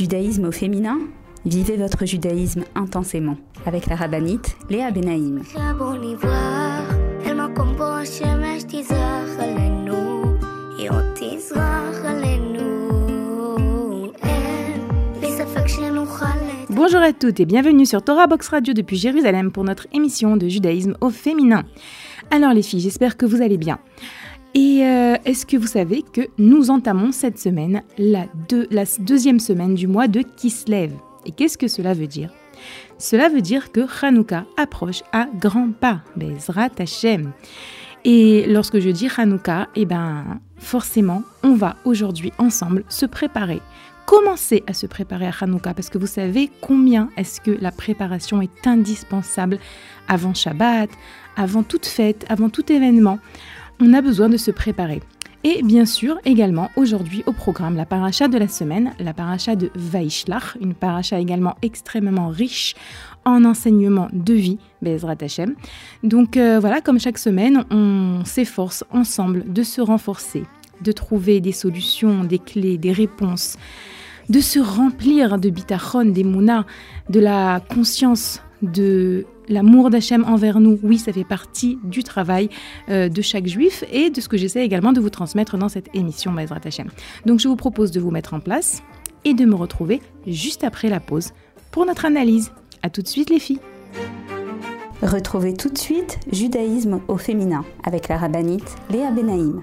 Judaïsme au féminin Vivez votre judaïsme intensément avec la rabbinite Léa Benaïm. Bonjour à toutes et bienvenue sur Torah Box Radio depuis Jérusalem pour notre émission de judaïsme au féminin. Alors les filles, j'espère que vous allez bien. Et euh, est-ce que vous savez que nous entamons cette semaine la, deuxième semaine du mois de Kislev? Et qu'est-ce que cela veut dire? Cela veut dire que Hanouka approche à grands pas, Bezrat Hashem. Et lorsque je dis Hanouka, eh ben forcément, on va aujourd'hui ensemble se préparer commencer à se préparer à Hanouka parce que vous savez combien est-ce que la préparation est indispensable avant Shabbat, avant toute fête, avant tout événement. On a besoin de se préparer. Et bien sûr, également aujourd'hui au programme, la paracha de la semaine, la paracha de Vaishlach, une paracha également extrêmement riche en enseignement de vie, Bezrat Hashem. Donc euh, voilà, comme chaque semaine, on s'efforce ensemble de se renforcer, de trouver des solutions, des clés, des réponses, de se remplir de bitachon, des mounas, de la conscience de l'amour d'Hachem envers nous. Oui, ça fait partie du travail euh, de chaque juif et de ce que j'essaie également de vous transmettre dans cette émission Bezrat Hashem. Donc je vous propose de vous mettre en place et de me retrouver juste après la pause pour notre analyse. A tout de suite les filles. Retrouvez tout de suite Judaïsme au féminin avec la rabbinite Léa Benaïm.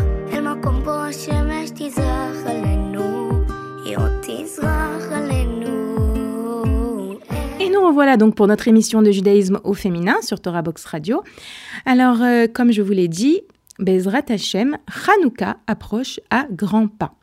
Et nous revoilà donc pour notre émission de judaïsme au féminin sur Torah Box Radio. Alors, euh, comme je vous l'ai dit, Bezrat Hashem, Hanouka approche à grands pas.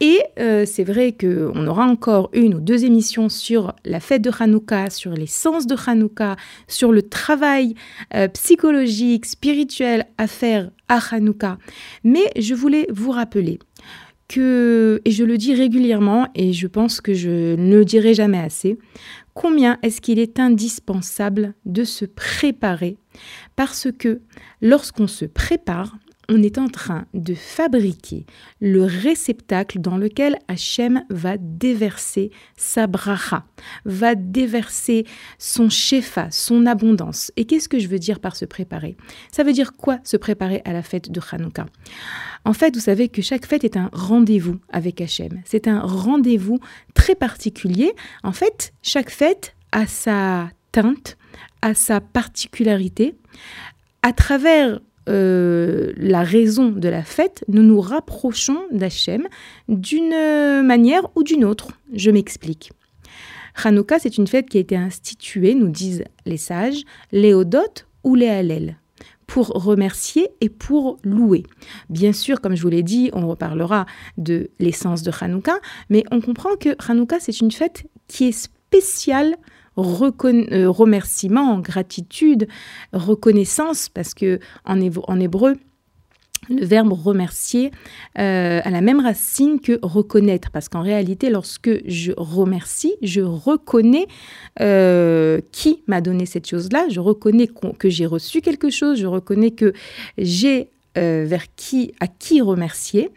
Et euh, c'est vrai qu'on aura encore une ou deux émissions sur la fête de Hanouka, sur les sens de Hanouka, sur le travail euh, psychologique, spirituel à faire à Hanouka. Mais je voulais vous rappeler que, et je le dis régulièrement, et je pense que je ne le dirai jamais assez, combien est-ce qu'il est indispensable de se préparer Parce que lorsqu'on se prépare, on est en train de fabriquer le réceptacle dans lequel Hachem va déverser sa bracha, va déverser son shefa, son abondance. Et qu'est-ce que je veux dire par se préparer? Ça veut dire quoi se préparer à la fête de Hanouka? En fait, vous savez que chaque fête est un rendez-vous avec Hachem. C'est un rendez-vous très particulier. En fait, chaque fête a sa teinte, a sa particularité. À travers euh, la raison de la fête, nous nous rapprochons d'Hachem d'une manière ou d'une autre. Je m'explique. Hanouka, c'est une fête qui a été instituée, nous disent les sages, léodote ou les pour remercier et pour louer. Bien sûr, comme je vous l'ai dit, on reparlera de l'essence de Hanouka, mais on comprend que Hanouka, c'est une fête qui est spéciale euh, remerciement, gratitude, reconnaissance, parce que en, hébreu, le verbe remercier euh, a la même racine que reconnaître, parce qu'en réalité, lorsque je remercie, je reconnais euh, qui m'a donné cette chose-là, je reconnais que j'ai reçu quelque chose, je reconnais que j'ai euh, vers qui, à qui remercier.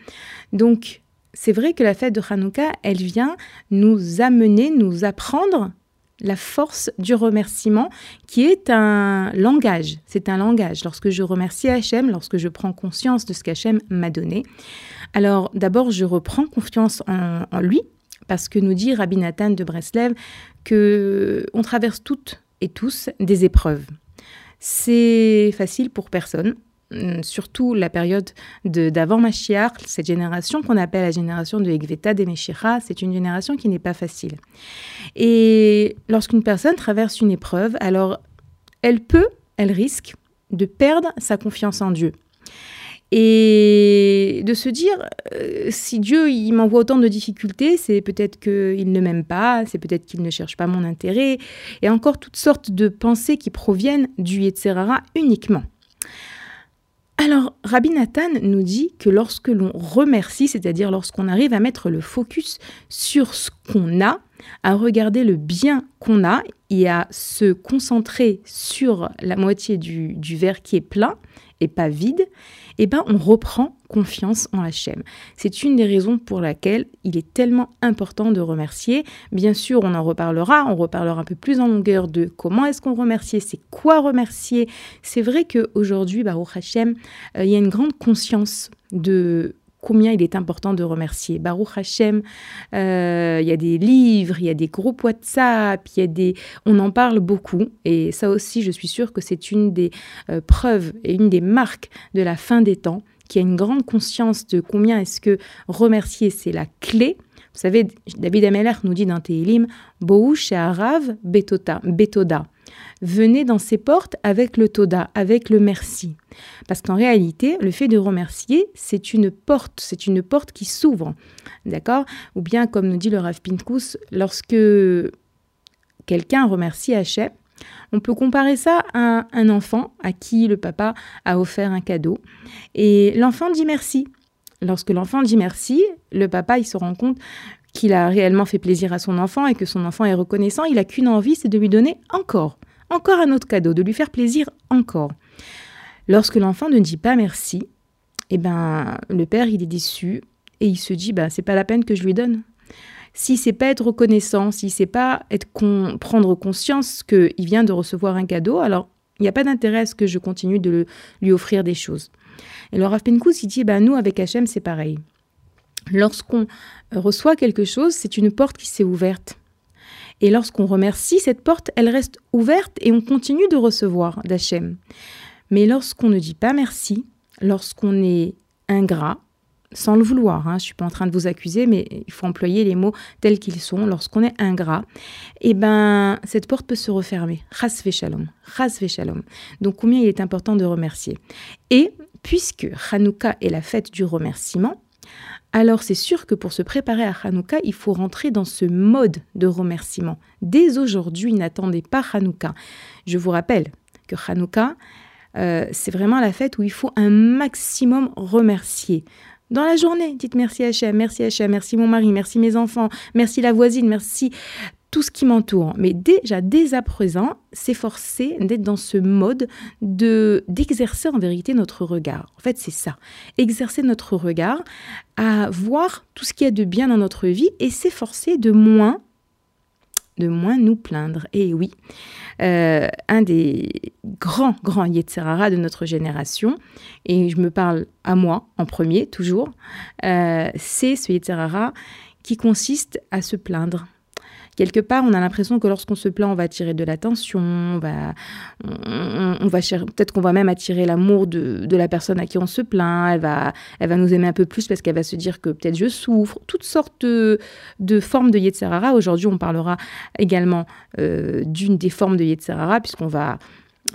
Donc, c'est vrai que la fête de Hanouka, elle vient nous amener, nous apprendre la force du remerciement qui est un langage. C'est un langage. Lorsque je remercie Hachem, lorsque je prends conscience de ce qu'Hachem m'a donné, alors d'abord je reprends confiance en, lui parce que nous dit Rabbi Nathan de Breslev que on traverse toutes et tous des épreuves. C'est facile pour personne. Hum, surtout la période d'avant Mashiach, cette génération qu'on appelle la génération de Egveta des Meshira, c'est une génération qui n'est pas facile. Et lorsqu'une personne traverse une épreuve, alors elle peut, elle risque de perdre sa confiance en Dieu. Et de se dire, euh, si Dieu il m'envoie autant de difficultés, c'est peut-être qu'il ne m'aime pas, c'est peut-être qu'il ne cherche pas mon intérêt, et encore toutes sortes de pensées qui proviennent du Yetzerara uniquement. Alors, Rabbi Nathan nous dit que lorsque l'on remercie, c'est-à-dire lorsqu'on arrive à mettre le focus sur ce qu'on a, à regarder le bien qu'on a et à se concentrer sur la moitié du, du verre qui est plein et pas vide, eh ben on reprend confiance en Hachem. C'est une des raisons pour laquelle il est tellement important de remercier. Bien sûr, on en reparlera, on reparlera un peu plus en longueur de comment est-ce qu'on remercie, c'est quoi remercier. C'est vrai qu'aujourd'hui, Baruch Hachem, euh, il y a une grande conscience de combien il est important de remercier. Baruch Hashem, euh, il y a des livres, il y a des groupes WhatsApp, il y a des, on en parle beaucoup. Et ça aussi, je suis sûre que c'est une des euh, preuves et une des marques de la fin des temps, qui a une grande conscience de combien est-ce que remercier, c'est la clé. Vous savez, David Ameller nous dit dans Tehilim, et Arav Betoda. Venez dans ces portes avec le toda, avec le merci. Parce qu'en réalité, le fait de remercier, c'est une porte, c'est une porte qui s'ouvre. D'accord? Ou bien, comme nous dit le Rav Pinkus, lorsque quelqu'un remercie Hachem, on peut comparer ça à un enfant à qui le papa a offert un cadeau. Et l'enfant dit merci. Lorsque l'enfant dit merci, le papa, il se rend compte qu'il a réellement fait plaisir à son enfant et que son enfant est reconnaissant. Il n'a qu'une envie, c'est de lui donner encore encore un autre cadeau, de lui faire plaisir encore. Lorsque l'enfant ne dit pas merci, eh ben, le père, il est déçu et il se dit, bah, c'est pas la peine que je lui donne. Si c'est pas être reconnaissant, si c'est pas être prendre conscience qu'il vient de recevoir un cadeau, alors il n'y a pas d'intérêt à ce que je continue de lui offrir des choses. Et le Rav Penkous, il dit, bah, nous, avec Hachem, c'est pareil. Lorsqu'on reçoit quelque chose, c'est une porte qui s'est ouverte. Et lorsqu'on remercie, cette porte, elle reste ouverte et on continue de recevoir d'Hachem. Mais lorsqu'on ne dit pas merci, lorsqu'on est ingrat, sans le vouloir, hein, je ne suis pas en train de vous accuser, mais il faut employer les mots tels qu'ils sont, lorsqu'on est ingrat, eh ben, cette porte peut se refermer. Ras shalom, ras shalom. Donc combien il est important de remercier. Et puisque Hanouka est la fête du remerciement, alors c'est sûr que pour se préparer à Hanouka, il faut rentrer dans ce mode de remerciement. Dès aujourd'hui, n'attendez pas Hanouka. Je vous rappelle que Hanouka, euh, c'est vraiment la fête où il faut un maximum remercier. Dans la journée, dites merci Hachem, merci Hachem, merci mon mari, merci mes enfants, merci la voisine, merci tout ce qui m'entoure. Mais déjà, dès à présent, s'efforcer d'être dans ce mode de d'exercer en vérité notre regard. En fait, c'est ça. Exercer notre regard à voir tout ce qu'il y a de bien dans notre vie et s'efforcer de moins de moins nous plaindre. Et oui, euh, un des grands, grands Yetzerara de notre génération, et je me parle à moi en premier, toujours, euh, c'est ce Yetzerara qui consiste à se plaindre, quelque part, on a l'impression que lorsqu'on se plaint, on va attirer de l'attention, on va, on, peut-être qu'on va même attirer l'amour de, la personne à qui on se plaint, elle va, elle va nous aimer un peu plus parce qu'elle va se dire que peut-être je souffre, toutes sortes de, formes de Yetzerara. Aujourd'hui, on parlera également euh, d'une des formes de Yetzerara, puisqu'on va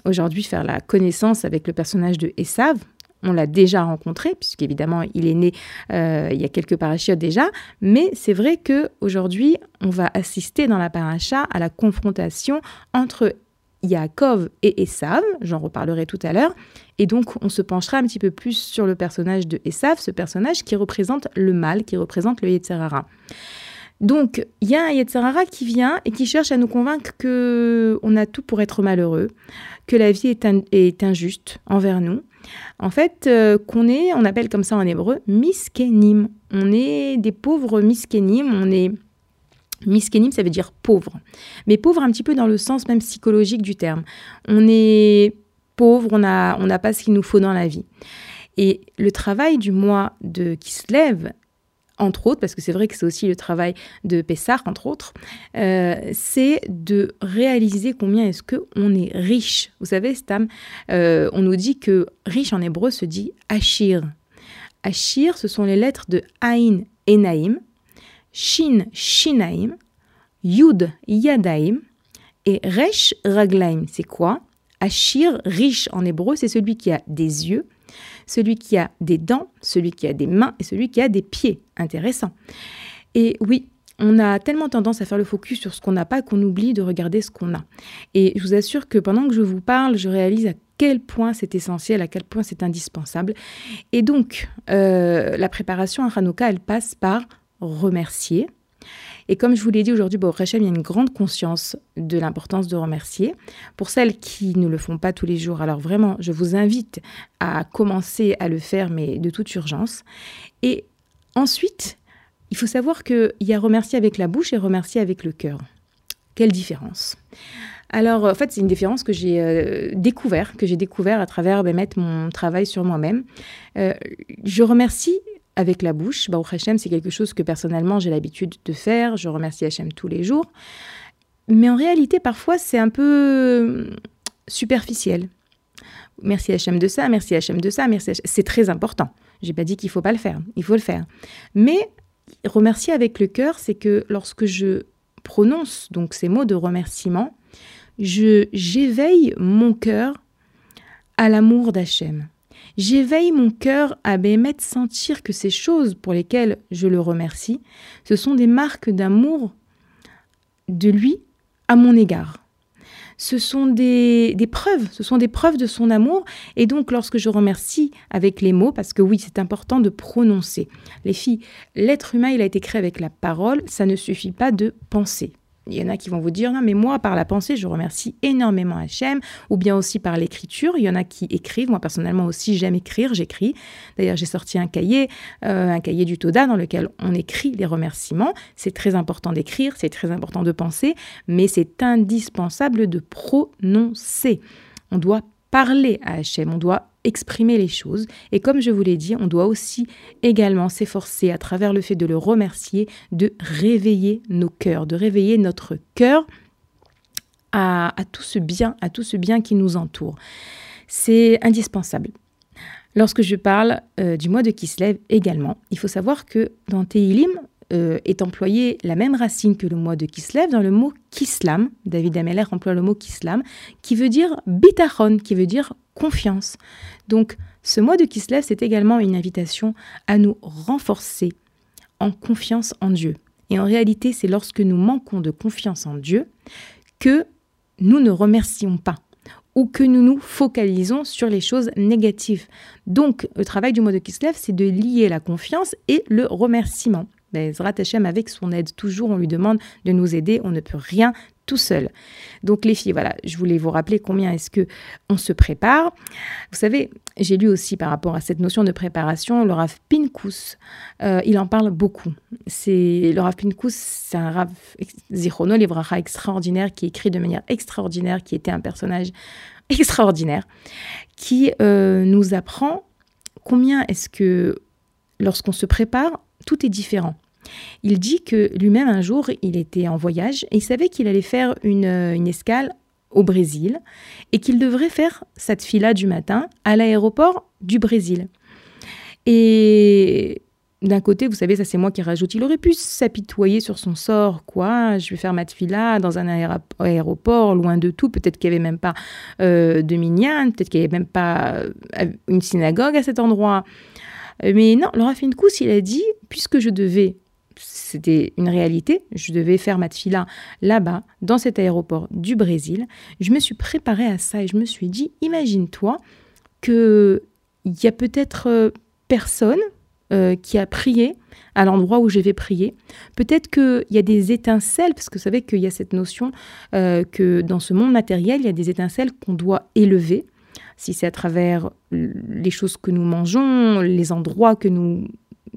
aujourd'hui faire la connaissance avec le personnage de Esav, on l'a déjà rencontré, puisqu'évidemment, il est né euh, il y a quelques parachutes déjà, mais c'est vrai qu'aujourd'hui, on va assister dans la paracha à la confrontation entre Yaakov et Esav, j'en reparlerai tout à l'heure, et donc on se penchera un petit peu plus sur le personnage de Esav, ce personnage qui représente le mal, qui représente le Yetzerara. Donc, il y a un Yetzerara qui vient et qui cherche à nous convaincre que on a tout pour être malheureux, que la vie est injuste envers nous, En fait, euh, qu'on est, on appelle comme ça en hébreu, miskenim. On est des pauvres miskenim, on est... Miskenim, ça veut dire pauvre. Mais pauvre un petit peu dans le sens même psychologique du terme. On est pauvre, on n'a on pas ce qu'il nous faut dans la vie. Et le travail du mois de qui se lève entre autres, parce que c'est vrai que c'est aussi le travail de Pessar, entre autres, euh, c'est de réaliser combien est-ce qu'on est riche. Vous savez, Stam, euh, on nous dit que riche en hébreu se dit Achir. Achir, ce sont les lettres de Ain Enaim, Shin Shinaim, Yud Yadaim et Resh Raglaim. C'est quoi? Achir, riche en hébreu, c'est celui qui a des yeux, celui qui a des dents, celui qui a des mains et celui qui a des pieds. Intéressant. Et oui, on a tellement tendance à faire le focus sur ce qu'on n'a pas qu'on oublie de regarder ce qu'on a. Et je vous assure que pendant que je vous parle, je réalise à quel point c'est essentiel, à quel point c'est indispensable. Et donc, euh, la préparation à Hanouka, elle passe par remercier, et comme je vous l'ai dit aujourd'hui, bon, il y a une grande conscience de l'importance de remercier. Pour celles qui ne le font pas tous les jours, alors vraiment, je vous invite à commencer à le faire, mais de toute urgence. Et ensuite, il faut savoir qu'il y a remercier avec la bouche et remercier avec le cœur. Quelle différence alors, en fait, c'est une différence que j'ai euh, découvert, que j'ai découvert à travers ben, mettre mon travail sur moi-même. Euh, je remercie avec la bouche. Baruch Hashem, c'est quelque chose que personnellement j'ai l'habitude de faire. Je remercie Hashem tous les jours. Mais en réalité, parfois, c'est un peu superficiel. Merci Hachem de ça, merci Hachem de ça, merci C'est très important. J'ai pas dit qu'il faut pas le faire, il faut le faire. Mais remercier avec le cœur, c'est que lorsque je prononce donc ces mots de remerciement, je j'éveille mon cœur à l'amour d'Hachem. J'éveille mon cœur à Béhémet sentir que ces choses pour lesquelles je le remercie, ce sont des marques d'amour de lui à mon égard. Ce sont des, des, preuves, ce sont des preuves de son amour. Et donc, lorsque je remercie avec les mots, parce que oui, c'est important de prononcer. Les filles, l'être humain, il a été créé avec la parole, ça ne suffit pas de penser. Il y en a qui vont vous dire non, mais moi, par la pensée, je remercie énormément Hachem, ou bien aussi par l'écriture. Il y en a qui écrivent. Moi, personnellement aussi, j'aime écrire, j'écris. D'ailleurs, j'ai sorti un cahier, euh, un cahier du Toda, dans lequel on écrit les remerciements. C'est très important d'écrire, c'est très important de penser, mais c'est indispensable de prononcer. On doit parler à Hachem, on doit exprimer les choses. Et comme je vous l'ai dit, on doit aussi également s'efforcer, à travers le fait de le remercier, de réveiller nos cœurs, de réveiller notre cœur à, tout ce bien, à tout ce bien qui nous entoure. C'est indispensable. Lorsque je parle euh, du mois de Kislev également, il faut savoir que dans Teilim, euh, est employé la même racine que le mot de Kislev dans le mot Kislam. David Ameller emploie le mot Kislam, qui veut dire bitachon, qui veut dire confiance. Donc, ce mois de Kislev, c'est également une invitation à nous renforcer en confiance en Dieu. Et en réalité, c'est lorsque nous manquons de confiance en Dieu que nous ne remercions pas ou que nous nous focalisons sur les choses négatives. Donc, le travail du mois de Kislev, c'est de lier la confiance et le remerciement. Mais Zrat Hashem, avec son aide, toujours, on lui demande de nous aider. On ne peut rien tout seul. Donc les filles, voilà, je voulais vous rappeler combien est-ce que on se prépare. Vous savez, j'ai lu aussi par rapport à cette notion de préparation, le Rav Pinkus, euh, il en parle beaucoup. C'est le Rav Pinkus, c'est un Rav Zichrono Livracha extraordinaire qui écrit de manière extraordinaire, qui était un personnage extraordinaire, qui euh, nous apprend combien est-ce que lorsqu'on se prépare, tout est différent. Il dit que lui-même un jour, il était en voyage et il savait qu'il allait faire une, une, escale au Brésil et qu'il devrait faire cette fila du matin à l'aéroport du Brésil. Et d'un côté, vous savez, ça c'est moi qui rajoute, il aurait pu s'apitoyer sur son sort, quoi, je vais faire ma fila dans un aéroport, loin de tout, peut-être qu'il n'y avait même pas euh, de minyan, peut-être qu'il n'y avait même pas euh, une synagogue à cet endroit. Mais non, Laura Fincous, il a dit, puisque je devais c'était une réalité. Je devais faire ma fila là-bas, dans cet aéroport du Brésil. Je me suis préparée à ça et je me suis dit, imagine-toi qu'il y a peut-être euh, personne euh, qui a prié à l'endroit où je vais prier. Peut-être qu'il y a des étincelles, parce que vous savez qu'il y a cette notion euh, que dans ce monde matériel, il y a des étincelles qu'on doit élever si c'est à travers les choses que nous mangeons, les endroits que nous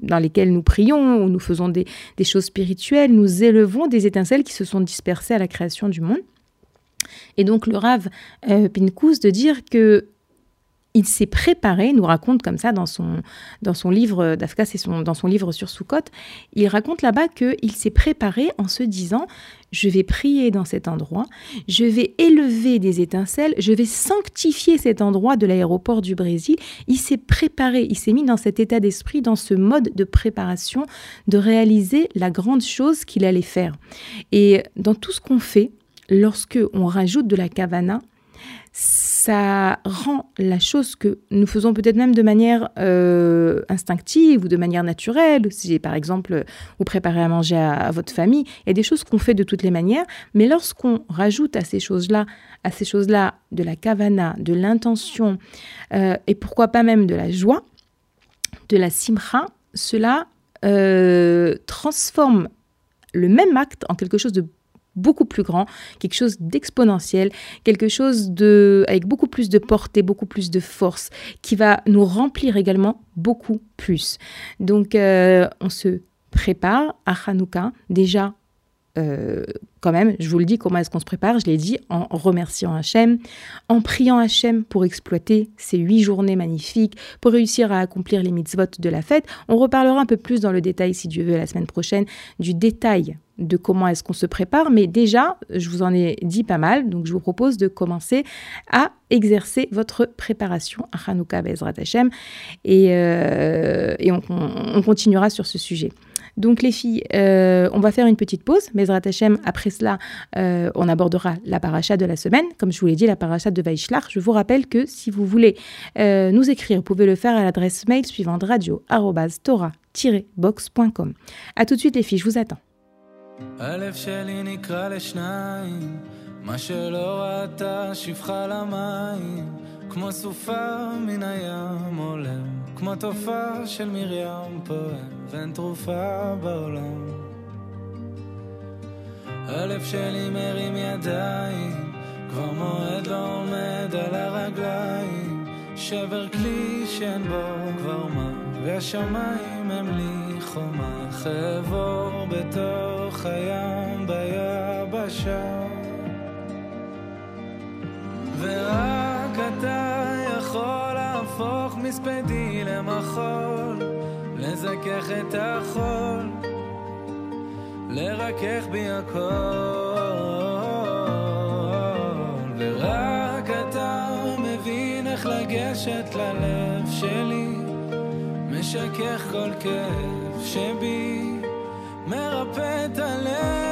dans lesquels nous prions, ou nous faisons des, choses spirituelles, nous élevons des étincelles qui se sont dispersées à la création du monde. Et donc le Rav euh, de dire que il s'est préparé, nous raconte comme ça dans son, dans son livre, d'Afka, c'est dans son livre sur Soukot, il raconte là-bas qu'il s'est préparé en se disant je vais prier dans cet endroit, je vais élever des étincelles, je vais sanctifier cet endroit de l'aéroport du Brésil. Il s'est préparé, il s'est mis dans cet état d'esprit, dans ce mode de préparation, de réaliser la grande chose qu'il allait faire. Et dans tout ce qu'on fait, lorsque on rajoute de la kavana, ça rend la chose que nous faisons peut-être même de manière euh, instinctive ou de manière naturelle. Si par exemple vous préparez à manger à, votre famille, il y a des choses qu'on fait de toutes les manières, mais lorsqu'on rajoute à ces choses-là, à ces choses-là, de la kavana, de l'intention euh, et pourquoi pas même de la joie, de la simcha, cela euh, transforme le même acte en quelque chose de beaucoup plus grand, quelque chose d'exponentiel, quelque chose de avec beaucoup plus de portée, beaucoup plus de force, qui va nous remplir également beaucoup plus. Donc, euh, on se prépare à Hanouka déjà euh, quand même, je vous le dis, comment est-ce qu'on se prépare? Je l'ai dit, en remerciant Hachem, en priant Hachem pour exploiter ces huit journées magnifiques, pour réussir à accomplir les mitzvot de la fête. On reparlera un peu plus dans le détail, si Dieu veut, la semaine prochaine, du détail de comment est-ce qu'on se prépare. Mais déjà, je vous en ai dit pas mal, donc je vous propose de commencer à exercer votre préparation à Hanouka Bezrat Hachem et, euh, et on continuera sur ce sujet. Donc les filles, euh, on va faire une petite pause. Mais Hachem, après cela, euh, on abordera la paracha de la semaine. Comme je vous l'ai dit, la paracha de Vaishlach. Je vous rappelle que si vous voulez nous écrire, vous pouvez le faire à l'adresse mail suivante radio-tora-box.com. A tout de suite les filles, je vous attends. כמו סופה מן הים עולם, כמו תופעה של מרים פועם, ואין תרופה בעולם. הלב שלי מרים ידיים, כבר מועד לא עומד על הרגליים, שבר כלי שאין בו כבר מה, והשמיים הם לי חומה, חבור בתוך הים ביבשה. ורק אתה יכול להפוך מספדי למחול, לזכך את החול, לרכך בי הכל. ורק אתה מבין איך לגשת ללב שלי, משכך כל כאב שבי, מרפא את הלב.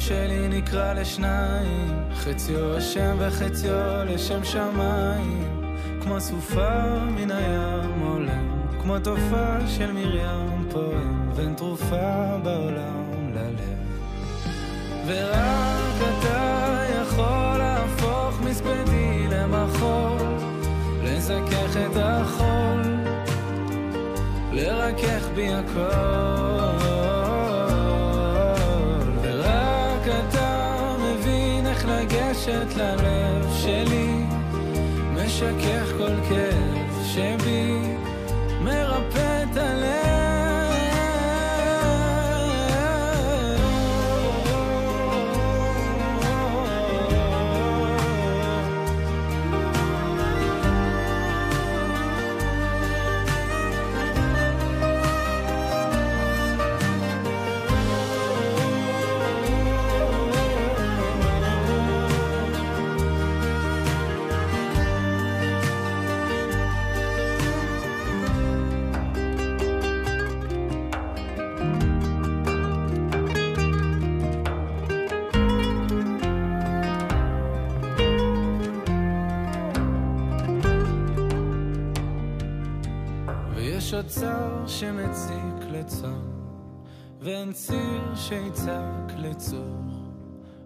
שלי נקרא לשניים, חציו השם וחציו לשם שמיים, כמו סופה מן הים עולם, כמו תופעה של מרים פועם, ואין תרופה בעולם ללב. ורק אתה יכול להפוך מספדי למחול, לזכך את החול, לרכך בי הכל. לגשת ללב שלי, משכך כל כאב שבי, אוצר שמציק לצום, ואין ציר שיצעק לצור.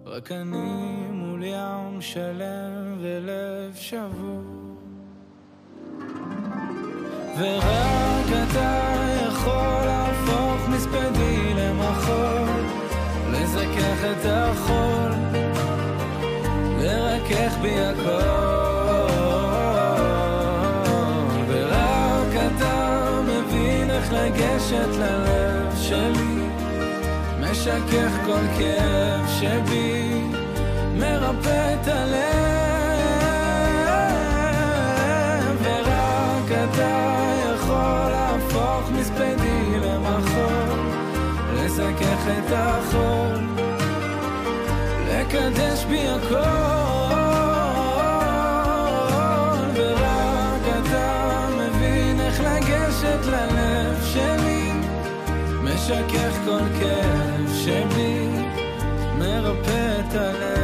רק אני מול ים שלם ולב שבור. ורק אתה יכול להפוך מספדי למחול, לזכך את החול, לרכך בי הכל. משכך כל כאב שבי, מרפא את הלב. אתה יכול להפוך מספדי למחול, לזכך את החול, לקדש בי הכל, ורק אתה מבין איך לגשת ללב שלי, משכך כל כאב שבי, מרפא את הלב.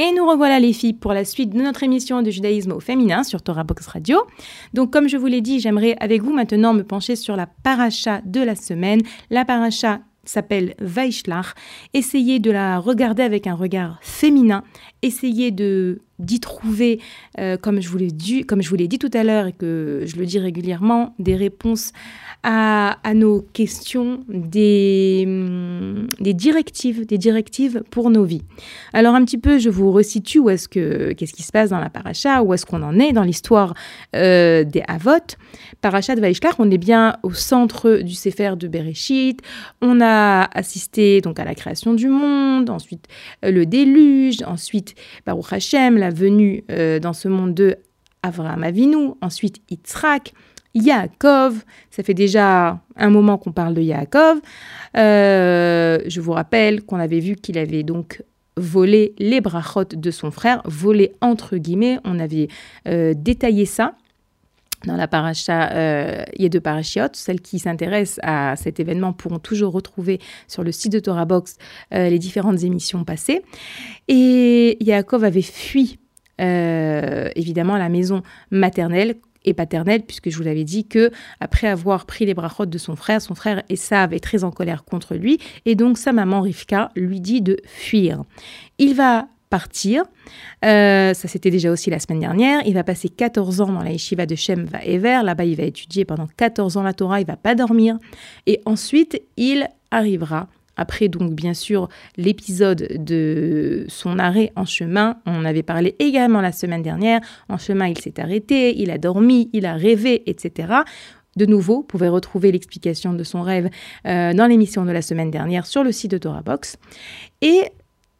Et nous revoilà les filles pour la suite de notre émission de judaïsme au féminin sur Torah Box Radio. Donc comme je vous l'ai dit, j'aimerais avec vous maintenant me pencher sur la paracha de la semaine. La paracha s'appelle Vaishlach. Essayez de la regarder avec un regard féminin. Essayez de d'y trouver, euh, comme je vous l'ai dit, comme je vous l'ai dit tout à l'heure et que je le dis régulièrement, des réponses à, nos questions, des, hum, des directives, des directives pour nos vies. Alors un petit peu, je vous resitue où est-ce que qu'est-ce qui se passe dans la paracha, où est-ce qu'on en est dans l'histoire euh, des Havot. Paracha de Vaishlach, on est bien au centre du Sefer de Bereshit. On a assisté donc à la création du monde, ensuite euh, le déluge, ensuite Baruch Hashem, la euh, dans ce monde de Avraham Avinu, ensuite Yitzhak, Yaakov. Ça fait déjà un moment qu'on parle de Yaakov. Euh, je vous rappelle qu'on avait vu qu'il avait donc volé les brachot de son frère, volé entre guillemets. On avait euh, détaillé ça dans la paracha euh, deux parachiotes. Celles qui s'intéressent à cet événement pourront toujours retrouver sur le site de Torah Box les différentes émissions passées. Et Yaakov avait fui évidemment la maison maternelle et paternelle, puisque je vous l'avais dit que après avoir pris les brachot de son frère, son frère Esav est très en colère contre lui, et donc sa maman Rivka lui dit de fuir. Il va partir. Euh, ça, c'était déjà aussi la semaine dernière. Il va passer 14 ans dans la yeshiva de Shem Ever. Là-bas, il va étudier pendant 14 ans la Torah. Il va pas dormir. Et ensuite, il arrivera après, donc, bien sûr, l'épisode de son arrêt en chemin, on avait parlé également la semaine dernière. En chemin, il s'est arrêté, il a dormi, il a rêvé, etc. De nouveau, vous pouvez retrouver l'explication de son rêve euh, dans l'émission de la semaine dernière sur le site de Torah Box. Et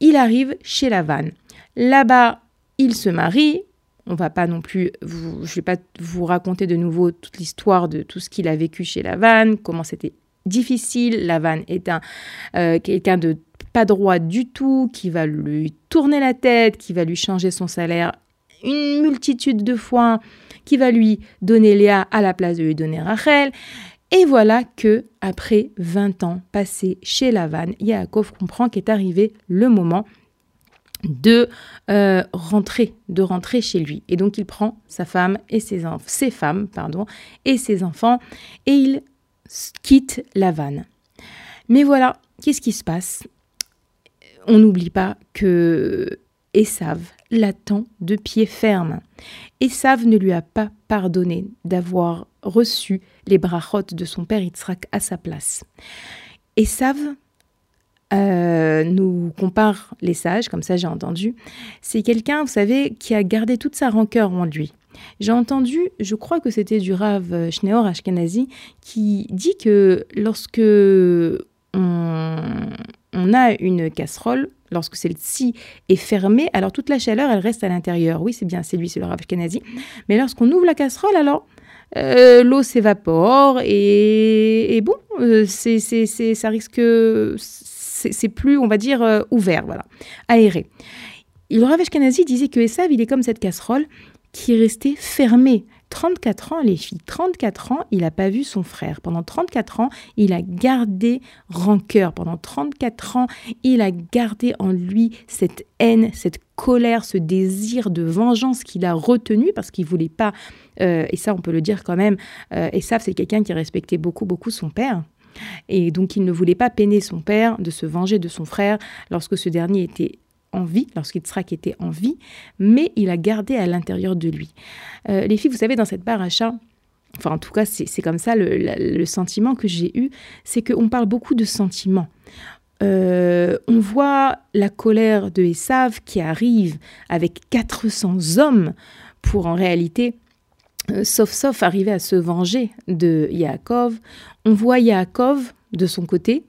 il arrive chez Lavanne. Là-bas, il se marie. On va pas non plus, je vais pas vous raconter de nouveau toute l'histoire de tout ce qu'il a vécu chez Lavanne, comment c'était difficile. Lavan est un euh, quelqu'un de pas droit du tout, qui va lui tourner la tête, qui va lui changer son salaire une multitude de fois, qui va lui donner Léa à la place de lui donner Rachel. Et voilà que, après 20 ans passés chez Lavan, Yaakov comprend qu'est arrivé le moment de euh, rentrer, de rentrer chez lui. Et donc il prend sa femme et ses, ses femmes, et ses enfants, et il quitte la vanne. Mais voilà, qu'est-ce qui se passe? On n'oublie pas que Esav l'attend de pied ferme. Esav ne lui a pas pardonné d'avoir reçu les brachot de son père Yitzhak à sa place. Esav euh, nous compare les sages, comme ça j'ai entendu. C'est quelqu'un, vous savez, qui a gardé toute sa rancœur en lui. J'ai entendu, je crois que c'était du Rav Schneor Ashkenazi, qui dit que lorsque on, a une casserole, lorsque celle-ci est fermée, alors toute la chaleur, elle reste à l'intérieur. Oui, c'est bien, c'est lui, c'est le Rav Ashkenazi. Mais lorsqu'on ouvre la casserole, alors euh, l'eau s'évapore et, bon, euh, c'est, ça risque, c'est, plus, on va dire, euh, ouvert, voilà, aéré. le Rav Ashkenazi disait que Esav, il est comme cette casserole, qui est resté fermé. 34 ans, les filles, 34 ans, il n'a pas vu son frère. Pendant 34 ans, il a gardé rancœur. Pendant 34 ans, il a gardé en lui cette haine, cette colère, ce désir de vengeance qu'il a retenu parce qu'il voulait pas, euh, et ça on peut le dire quand même, euh, et ça c'est quelqu'un qui respectait beaucoup, beaucoup son père. Et donc il ne voulait pas peiner son père de se venger de son frère lorsque ce dernier était en vie, lorsque Yitzhak était en vie, mais il a gardé à l'intérieur de lui. Euh, les filles, vous savez, dans cette paracha, enfin en tout cas c'est comme ça le, sentiment que j'ai eu, c'est qu'on parle beaucoup de sentiments. Euh, on voit la colère de Esav qui arrive avec 400 hommes pour en réalité, euh, sauf sauf arriver à se venger de Yaakov. On voit Yaakov de son côté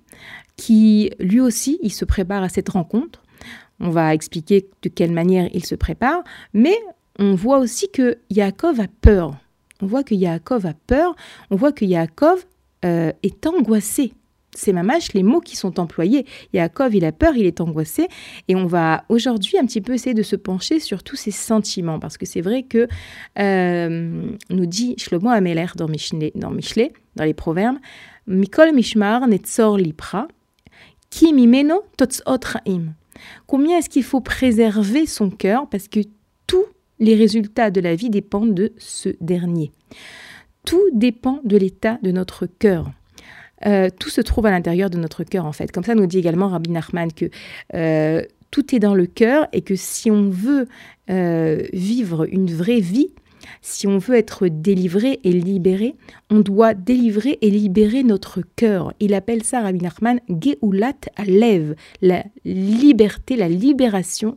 qui lui aussi il se prépare à cette rencontre. On va expliquer de quelle manière il se prépare, mais on voit aussi que Yaakov a peur on voit que Yaakov a peur, on voit que Yaakov euh, est angoissé. C'est mamache les mots qui sont employés. Yaakov, il a peur, il est angoissé. Et on va aujourd'hui un petit peu essayer de se pencher sur tous ces sentiments. Parce que c'est vrai que, euh, nous dit Shlomo Ameler dans Michelet, dans, dans les proverbes, Mikol Mishmar Netzor Lipra, Ki Mimeno Raim. Combien est-ce qu'il faut préserver son cœur Parce que tout les résultats de la vie dépendent de ce dernier? Tout dépend de l'état de notre cœur. Euh, tout se trouve à l'intérieur de notre cœur en fait. Comme ça nous dit également Rabbi Nachman que euh, tout est dans le cœur et que si on veut euh, vivre une vraie vie, si on veut être délivré et libéré, on doit délivrer et libérer notre cœur. Il appelle ça, Rabbi Nachman, Geulat Alev, la liberté, la libération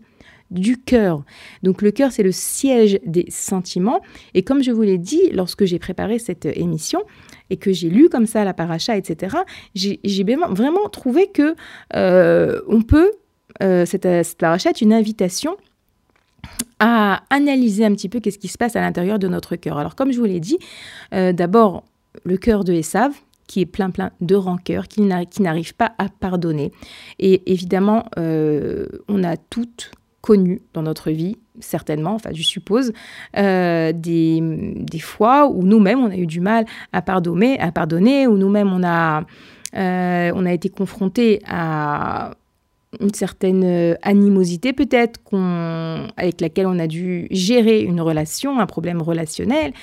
du cœur. Donc le cœur, c'est le siège des sentiments. Et comme je vous l'ai dit, lorsque j'ai préparé cette émission et que j'ai lu comme ça la paracha, etc., j'ai vraiment trouvé que euh, on peut, euh, cette, cette paracha est une invitation à analyser un petit peu qu'est-ce qui se passe à l'intérieur de notre cœur. Alors comme je vous l'ai dit, euh, d'abord le cœur de Esav, qui est plein plein de rancœur, qui n'arrive pas à pardonner. Et évidemment, on a toutes connus dans notre vie, certainement, enfin je suppose, euh, des, fois où nous-mêmes on a eu du mal à pardonner, à pardonner, où nous-mêmes on a, euh, on a été confrontés à une certaine euh, animosité peut-être avec laquelle on a dû gérer une relation, un problème relationnel.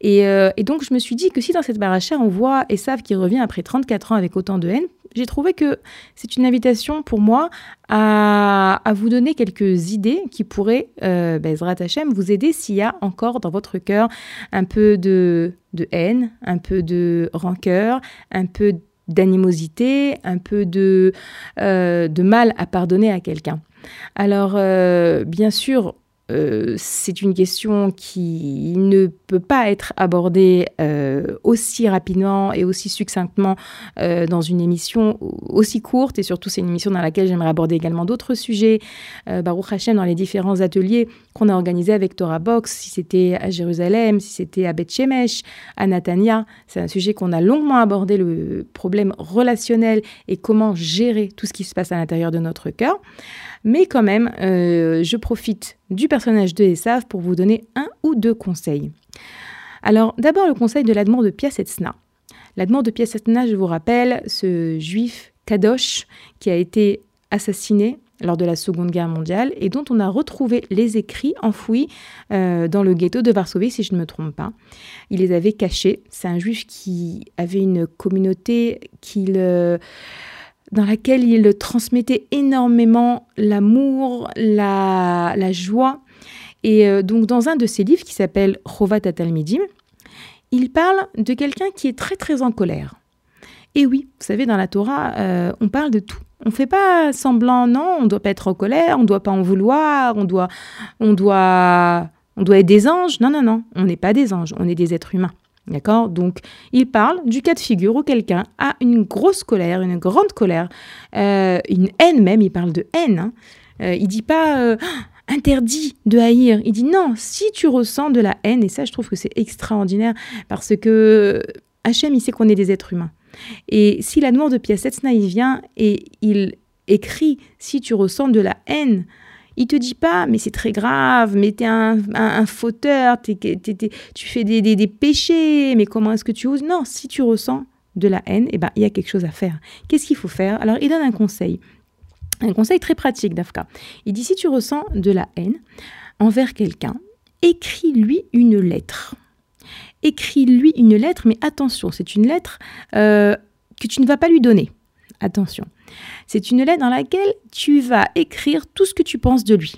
Et, et donc je me suis dit que si dans cette baracha on voit Esav qui revient après 34 ans avec autant de haine, j'ai trouvé que c'est une invitation pour moi à, vous donner quelques idées qui pourraient, euh, Bezrat vous aider s'il y a encore dans votre cœur un peu de, haine, un peu de rancœur, un peu d'animosité, un peu de, euh, de mal à pardonner à quelqu'un. Alors, euh, bien sûr, euh, c'est une question qui ne peut pas être abordée euh, aussi rapidement et aussi succinctement euh, dans une émission aussi courte. Et surtout, c'est une émission dans laquelle j'aimerais aborder également d'autres sujets. Baruch Hashem, dans les différents ateliers qu'on a organisés avec Torah Box, si c'était à Jérusalem, si c'était à Beth Shemesh, à Natania, c'est un sujet qu'on a longuement abordé, le problème relationnel et comment gérer tout ce qui se passe à l'intérieur de notre cœur. Mais quand même, euh, je profite du personnage de Esav pour vous donner un ou deux conseils. Alors, d'abord le conseil de l'Admour de Piasetzna. L'Admour de Piasetzna, je vous rappelle, ce juif Kadosh qui a été assassiné lors de la Seconde Guerre mondiale et dont on a retrouvé les écrits enfouis euh, dans le ghetto de Varsovie, si je ne me trompe pas. Il les avait cachés. C'est un juif qui avait une communauté qu'il... Euh, dans laquelle il transmettait énormément l'amour, la, joie. Et euh, donc dans un de ses livres qui s'appelle Chovat Atalmidim, il parle de quelqu'un qui est très très en colère. Et oui, vous savez, dans la Torah, euh, on parle de tout. On ne fait pas semblant, non, on ne doit pas être en colère, on ne doit pas en vouloir, on doit, on doit, on doit être des anges. Non, non, non, on n'est pas des anges, on est des êtres humains. D'accord? Donc, il parle du cas de figure où quelqu'un a une grosse colère, une grande colère, euh, une haine même, il parle de haine. Hein. Euh, il dit pas euh, interdit de haïr, il dit non, si tu ressens de la haine, et ça je trouve que c'est extraordinaire, parce que Hachem, il sait qu'on est des êtres humains. Et si la noire de Piasetzna, il vient et il écrit, si tu ressens de la haine, il te dit pas, mais c'est très grave, mais t'es un, un, fauteur, tu fais des, des, péchés, mais comment est-ce que tu oses? Non, si tu ressens de la haine, eh ben, il y a quelque chose à faire. Qu'est-ce qu'il faut faire? Alors, il donne un conseil. Un conseil très pratique, Dafka. Il dit, si tu ressens de la haine envers quelqu'un, écris-lui une lettre. Écris-lui une lettre, mais attention, c'est une lettre euh, que tu ne vas pas lui donner. Attention. C'est une lettre dans laquelle tu vas écrire tout ce que tu penses de lui.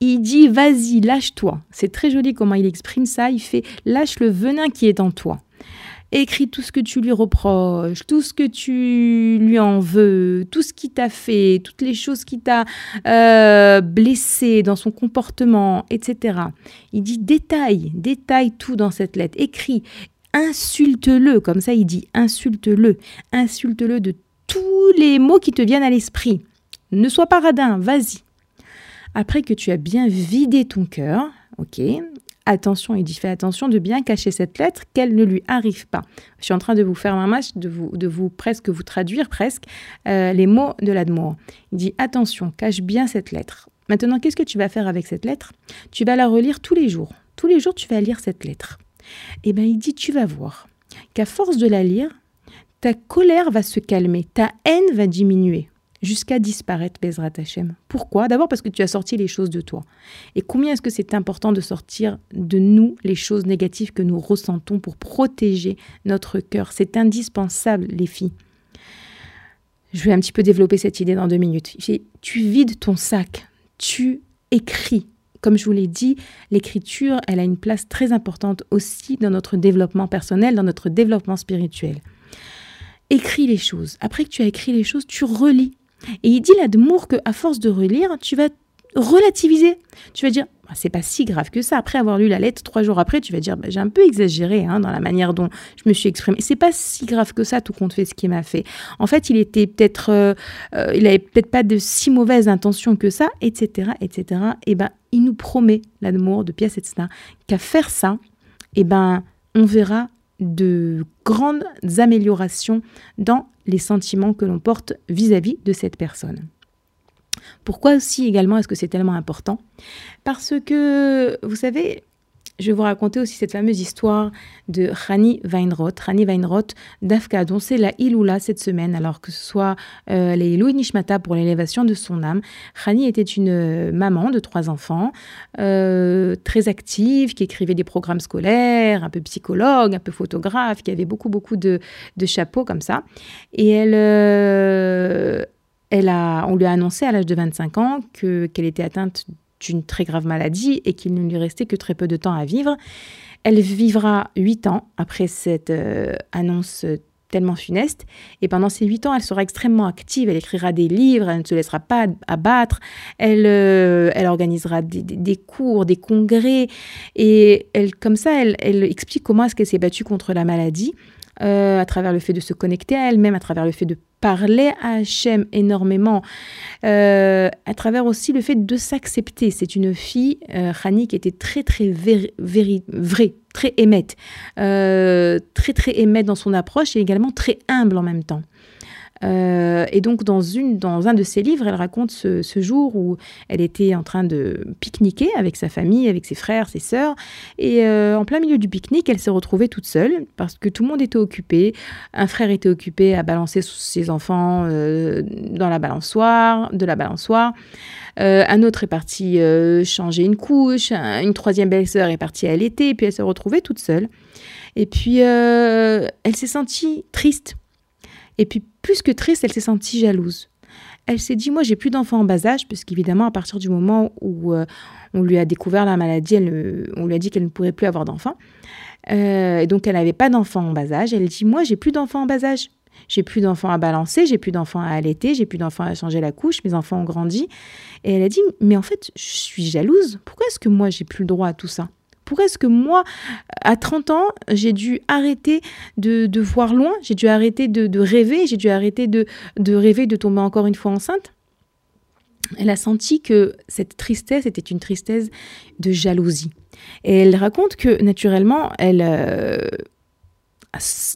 Il dit vas-y, lâche-toi. C'est très joli comment il exprime ça. Il fait lâche le venin qui est en toi. Écris tout ce que tu lui reproches, tout ce que tu lui en veux, tout ce qui t'a fait, toutes les choses qui t'a euh, blessé dans son comportement, etc. Il dit détaille, détaille tout dans cette lettre. Écris, insulte-le, comme ça il dit insulte-le, insulte-le de tous les mots qui te viennent à l'esprit. Ne sois pas radin, vas-y. Après que tu as bien vidé ton cœur, ok, attention, il dit fais attention de bien cacher cette lettre, qu'elle ne lui arrive pas. Je suis en train de vous faire un match, de vous, de vous presque vous traduire presque euh, les mots de l'Admour. Il dit attention, cache bien cette lettre. Maintenant, qu'est-ce que tu vas faire avec cette lettre? Tu vas la relire tous les jours. Tous les jours, tu vas lire cette lettre. Eh bien, il dit tu vas voir qu'à force de la lire, ta colère va se calmer, ta haine va diminuer jusqu'à disparaître, Bezrat Hashem. Pourquoi? D'abord parce que tu as sorti les choses de toi. Et combien est-ce que c'est important de sortir de nous les choses négatives que nous ressentons pour protéger notre cœur? C'est indispensable, les filles. Je vais un petit peu développer cette idée dans deux minutes. Tu vides ton sac, tu écris. Comme je vous l'ai dit, l'écriture, elle a une place très importante aussi dans notre développement personnel, dans notre développement spirituel. Écris les choses. Après que tu as écrit les choses, tu relis et il dit là d'amour que à force de relire, tu vas relativiser. Tu vas dire, bah, c'est pas si grave que ça. Après avoir lu la lettre, trois jours après, tu vas dire, bah, j'ai un peu exagéré hein, dans la manière dont je me suis exprimée. C'est pas si grave que ça, tout compte fait, ce qu'il m'a fait. En fait, il était peut-être, euh, euh, il avait peut-être pas de si mauvaises intentions que ça, etc., etc. Et ben, il nous promet l'amour de Pièce etc., qu'à faire ça, et ben, on verra de grandes améliorations dans les sentiments que l'on porte vis-à-vis de cette personne. Pourquoi aussi également est-ce que c'est tellement important? Parce que, vous savez, je vais vous raconter aussi cette fameuse histoire de Rani Weinroth. Rani Weinroth d'Afka, dont c'est la Iloula cette semaine, alors que ce soit euh, les Louis Nishmata pour l'élévation de son âme. Rani était une euh, maman de trois enfants, euh, très active, qui écrivait des programmes scolaires, un peu psychologue, un peu photographe, qui avait beaucoup, beaucoup de, de chapeaux comme ça. Et elle, elle a, on lui a annoncé à l'âge de 25 ans que, qu'elle était atteinte une très grave maladie et qu'il ne lui restait que très peu de temps à vivre. Elle vivra huit ans après cette euh, annonce tellement funeste. Et pendant ces huit ans, elle sera extrêmement active. Elle écrira des livres, elle ne se laissera pas abattre. Elle, euh, elle organisera des, cours, des congrès. Et elle, comme ça, elle, elle explique comment est-ce qu'elle s'est battue contre la maladie. Euh, à travers le fait de se connecter à elle-même, à travers le fait de parler à Hachem énormément, euh, à travers aussi le fait de s'accepter. C'est une fille, euh, qui était très très vraie, très émette, euh, très très émette dans son approche et également très humble en même temps. Euh, et donc, dans, un de ses livres, elle raconte ce, jour où elle était en train de pique-niquer avec sa famille, avec ses frères, ses sœurs. Et euh, en plein milieu du pique-nique, elle s'est retrouvée toute seule parce que tout le monde était occupé. Un frère était occupé à balancer ses enfants euh, dans la balançoire, de la balançoire. un autre est parti changer une couche. une troisième belle-sœur est partie allaiter. Puis elle s'est retrouvée toute seule. Et puis, elle s'est sentie triste et puis, plus que triste, elle s'est sentie jalouse. Elle s'est dit, moi, j'ai plus d'enfants en bas âge, puisqu'évidemment, à partir du moment où euh, on lui a découvert la maladie, on lui a dit qu'elle ne pourrait plus avoir d'enfants. Euh, et donc, elle n'avait pas d'enfants en bas âge. Elle dit, moi, j'ai plus d'enfants en bas âge. J'ai plus d'enfants à balancer, j'ai plus d'enfants à allaiter, j'ai plus d'enfants à changer la couche, mes enfants ont grandi. Et elle a dit, mais en fait, je suis jalouse. Pourquoi est-ce que moi, j'ai plus le droit à tout ça? Pourquoi est-ce que moi, à 30 ans, j'ai dû arrêter de, voir loin, j'ai dû arrêter de, rêver, j'ai dû arrêter de, de rêver de tomber encore une fois enceinte elle a senti que cette tristesse était une tristesse de jalousie. Et elle raconte que naturellement, elle, euh,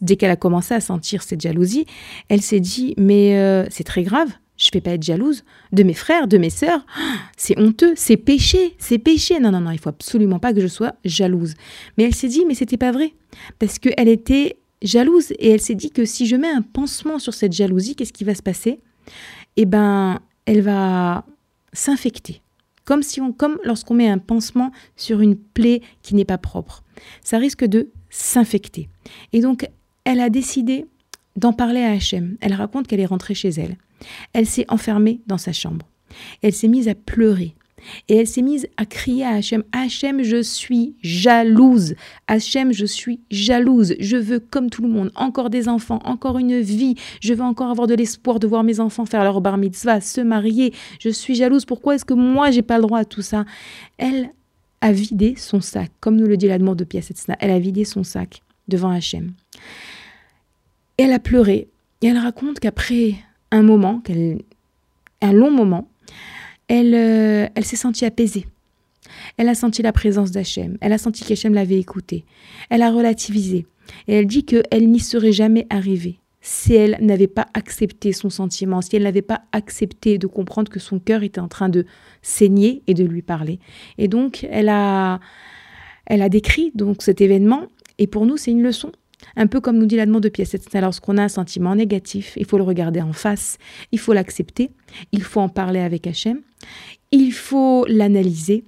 dès qu'elle a commencé à sentir cette jalousie, elle s'est dit mais euh, c'est très grave. Je ne vais pas être jalouse de mes frères, de mes sœurs. C'est honteux, c'est péché, c'est péché. Non, non, non, il faut absolument pas que je sois jalouse. Mais elle s'est dit, mais c'était pas vrai. Parce qu'elle était jalouse et elle s'est dit que si je mets un pansement sur cette jalousie, qu'est-ce qui va se passer? Eh ben, elle va s'infecter. Comme, si on, comme lorsqu'on met un pansement sur une plaie qui n'est pas propre. Ça risque de s'infecter. Et donc, elle a décidé d'en parler à Hachem. Elle raconte qu'elle est rentrée chez elle elle s'est enfermée dans sa chambre. Elle s'est mise à pleurer. Et elle s'est mise à crier à Hachem, Hachem, je suis jalouse. Hachem, je suis jalouse. Je veux, comme tout le monde, encore des enfants, encore une vie. Je veux encore avoir de l'espoir de voir mes enfants faire leur bar mitzvah, se marier. Je suis jalouse. Pourquoi est-ce que moi, j'ai pas le droit à tout ça? Elle a vidé son sac, comme nous le dit la demande de pièce. Elle a vidé son sac devant Hachem. elle a pleuré. Et elle raconte qu'après un moment, un long moment, elle, euh, elle s'est sentie apaisée. Elle a senti la présence d'Hachem. Elle a senti qu'Hachem l'avait écoutée. Elle a relativisé. Et elle dit qu'elle n'y serait jamais arrivée si elle n'avait pas accepté son sentiment, si elle n'avait pas accepté de comprendre que son cœur était en train de saigner et de lui parler. Et donc, elle a, elle a décrit donc cet événement. Et pour nous, c'est une leçon. Un peu comme nous dit la demande de pièce. Lorsqu'on a un sentiment négatif, il faut le regarder en face, il faut l'accepter, il faut en parler avec Hachem, il faut l'analyser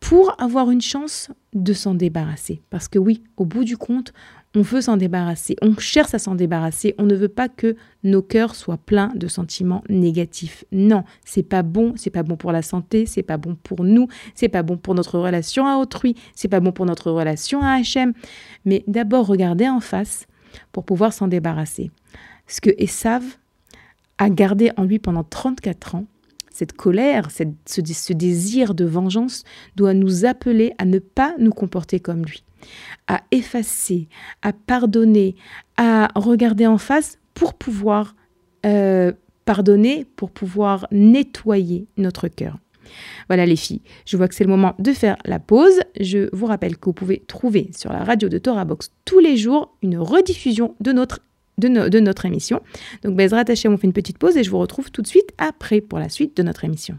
pour avoir une chance de s'en débarrasser. Parce que oui, au bout du compte, on veut s'en débarrasser, on cherche à s'en débarrasser, on ne veut pas que nos cœurs soient pleins de sentiments négatifs. Non, c'est pas bon, c'est pas bon pour la santé, c'est pas bon pour nous, c'est pas bon pour notre relation à autrui, c'est pas bon pour notre relation à Hachem. Mais d'abord regarder en face pour pouvoir s'en débarrasser. Ce que Esav a gardé en lui pendant 34 ans, cette colère, ce désir de vengeance doit nous appeler à ne pas nous comporter comme lui à effacer, à pardonner, à regarder en face pour pouvoir euh, pardonner, pour pouvoir nettoyer notre cœur. Voilà les filles, je vois que c'est le moment de faire la pause. Je vous rappelle que vous pouvez trouver sur la radio de Torah Box tous les jours une rediffusion de notre, de, notre émission. Donc Bezrat Hachem, on fait une petite pause et je vous retrouve tout de suite après pour la suite de notre émission.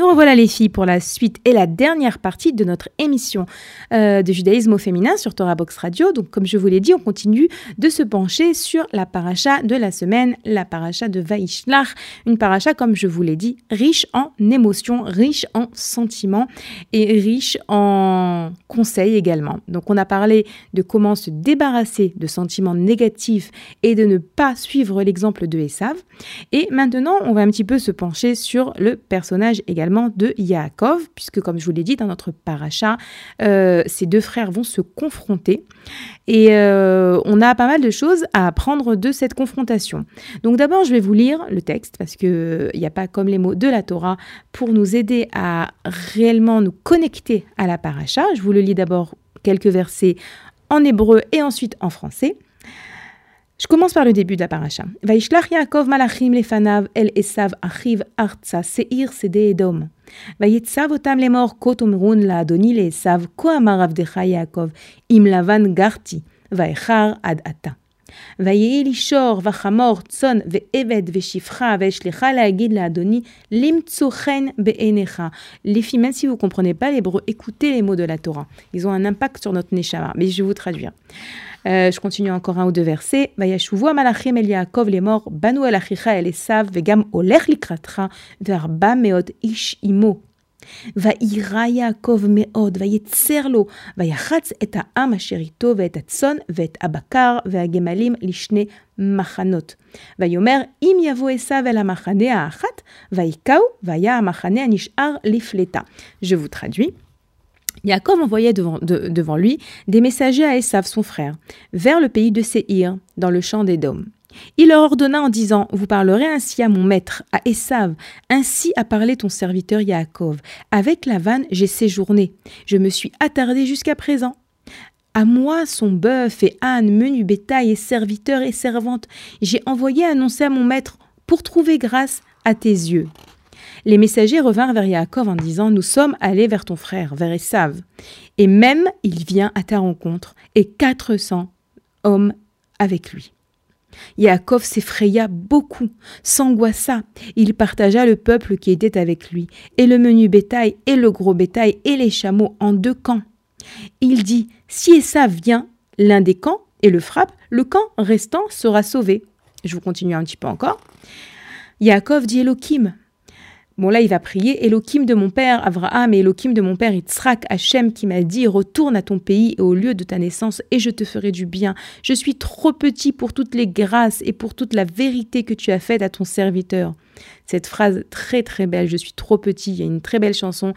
Nous revoilà les filles pour la suite et la dernière partie de notre émission euh, de judaïsme au féminin sur Torah Box Radio. Donc comme je vous l'ai dit, on continue de se pencher sur la paracha de la semaine, la paracha de Vaishlach, une paracha comme je vous l'ai dit, riche en émotions, riche en sentiments et riche en conseils également. Donc on a parlé de comment se débarrasser de sentiments négatifs et de ne pas suivre l'exemple de Esav. Et maintenant, on va un petit peu se pencher sur le personnage également de Yaakov, puisque comme je vous l'ai dit dans notre paracha, euh, ces deux frères vont se confronter. Et euh, on a pas mal de choses à apprendre de cette confrontation. Donc d'abord, je vais vous lire le texte, parce qu'il n'y a pas comme les mots de la Torah pour nous aider à réellement nous connecter à la paracha. Je vous le lis d'abord quelques versets en hébreu et ensuite en français. Je commence par le début de la paracha. Vaishlach Yaakov malachim lefanav el esav achiv artsa seir sede edom. ויצב אותם לאמור כה תאמרון לאדוני לעשו כה אמר עבדך יעקב אם לבן גרתי ואיחר עד עתה. ויהי לי שור וחמור צאן ועבד ושפחה ואשלחה להגיד לאדוני למצוא חן בעיניך. Les filles, même si vous ne comprenez pas l'hébreu, écoutez les mots de la Torah. Ils ont un impact sur notre neshama, mais je vais vous traduire. Euh, je continue encore un ou deux versets. וישובו המלאכים אל יעקב לאמור, בנו אל אחיך אל עשיו, וגם הולך לקראתך, וארבע מאות איש עמו. ויירא יעקב מאוד, ויצר לו, ויחץ את העם אשר איתו, ואת הצאן, ואת הבקר, והגמלים לשני מחנות. ויאמר, אם יבוא עשיו אל המחנה האחת, ויקהו, והיה המחנה הנשאר לפלטה. Je vous traduis. Jacob envoyait devant, de, devant, lui des messagers à Esav, son frère, vers le pays de Séhir, dans le champ d'Édom. Il leur ordonna en disant Vous parlerez ainsi à mon maître, à Esav, ainsi a parlé ton serviteur Yaakov. Avec la vanne, j'ai séjourné. Je me suis attardé jusqu'à présent. À moi, son bœuf et âne, menu bétail et serviteurs et servantes, j'ai envoyé annoncer à mon maître pour trouver grâce à tes yeux. Les messagers revinrent vers Yaakov en disant Nous sommes allés vers ton frère, vers Esav. Et même il vient à ta rencontre, et quatre cents hommes avec lui. Yaakov s'effraya beaucoup, s'angoissa. Il partagea le peuple qui était avec lui, et le menu bétail, et le gros bétail, et les chameaux en deux camps. Il dit Si Esav vient, l'un des camps, et le frappe, le camp restant sera sauvé. Je vous continue un petit peu encore. Yaakov dit Elohim, Bon, là, il va prier Elohim de mon père Abraham et Elohim de mon père Yitzhak, Hachem qui m'a dit Retourne à ton pays et au lieu de ta naissance et je te ferai du bien. Je suis trop petit pour toutes les grâces et pour toute la vérité que tu as faite à ton serviteur. Cette phrase très très belle, je suis trop petit. Il y a une très belle chanson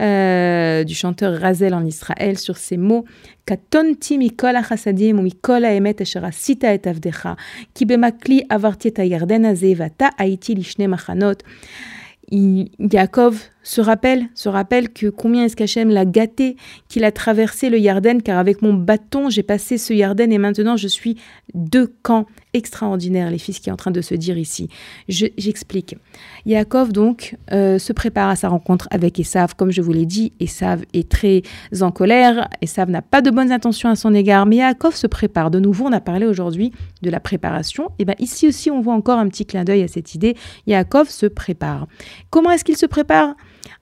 euh, du chanteur Razel en Israël sur ces mots. Katonti mikol ou mikol emet et avdecha, ki bemakli avarti et ayarden azevata aiti lishne. Yaakov se rappelle, se rappelle que combien est-ce qu'Hachem l'a gâté, qu'il a traversé le Yarden, car avec mon bâton, j'ai passé ce Yarden et maintenant je suis deux camps extraordinaires, les fils qui est en train de se dire ici. J'explique. Yaakov donc euh, se prépare à sa rencontre avec Esav, comme je vous l'ai dit, Esav est très en colère, Esav n'a pas de bonnes intentions à son égard, mais Yaakov se prépare. De nouveau, on a parlé aujourd'hui de la préparation, et bien ici aussi on voit encore un petit clin d'œil à cette idée, Yaakov se prépare. Comment est-ce qu'il se prépare?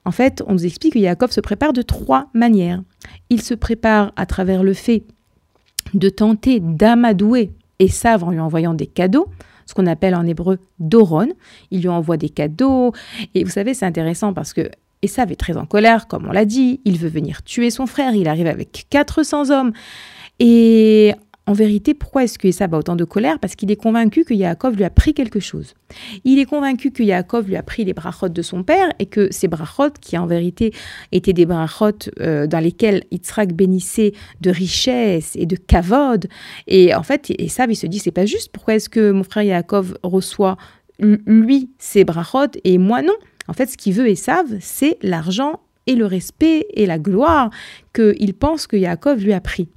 En fait, on nous explique que Yaakov se prépare de trois manières. Il se prépare à travers le fait de tenter d'amadouer Esav en lui envoyant des cadeaux, ce qu'on appelle en hébreu doron. Il lui envoie des cadeaux. Et vous savez, c'est intéressant parce que Esav est très en colère, comme on l'a dit. Il veut venir tuer son frère. Il arrive avec 400 hommes. Et en vérité, pourquoi est-ce que Esav a autant de colère? Parce qu'il est convaincu que Yaakov lui a pris quelque chose. Il est convaincu que Yaakov lui a pris les brachot de son père et que ces brachot, qui en vérité étaient des brachot euh, dans lesquels Yitzhak bénissait de richesse et de kavod, et en fait, Esav, il se dit, c'est pas juste, pourquoi est-ce que mon frère Yaakov reçoit lui ses brachot et moi non? En fait, ce qu'il veut Esav, c'est l'argent et le respect et la gloire qu'il pense que Yaakov lui a pris.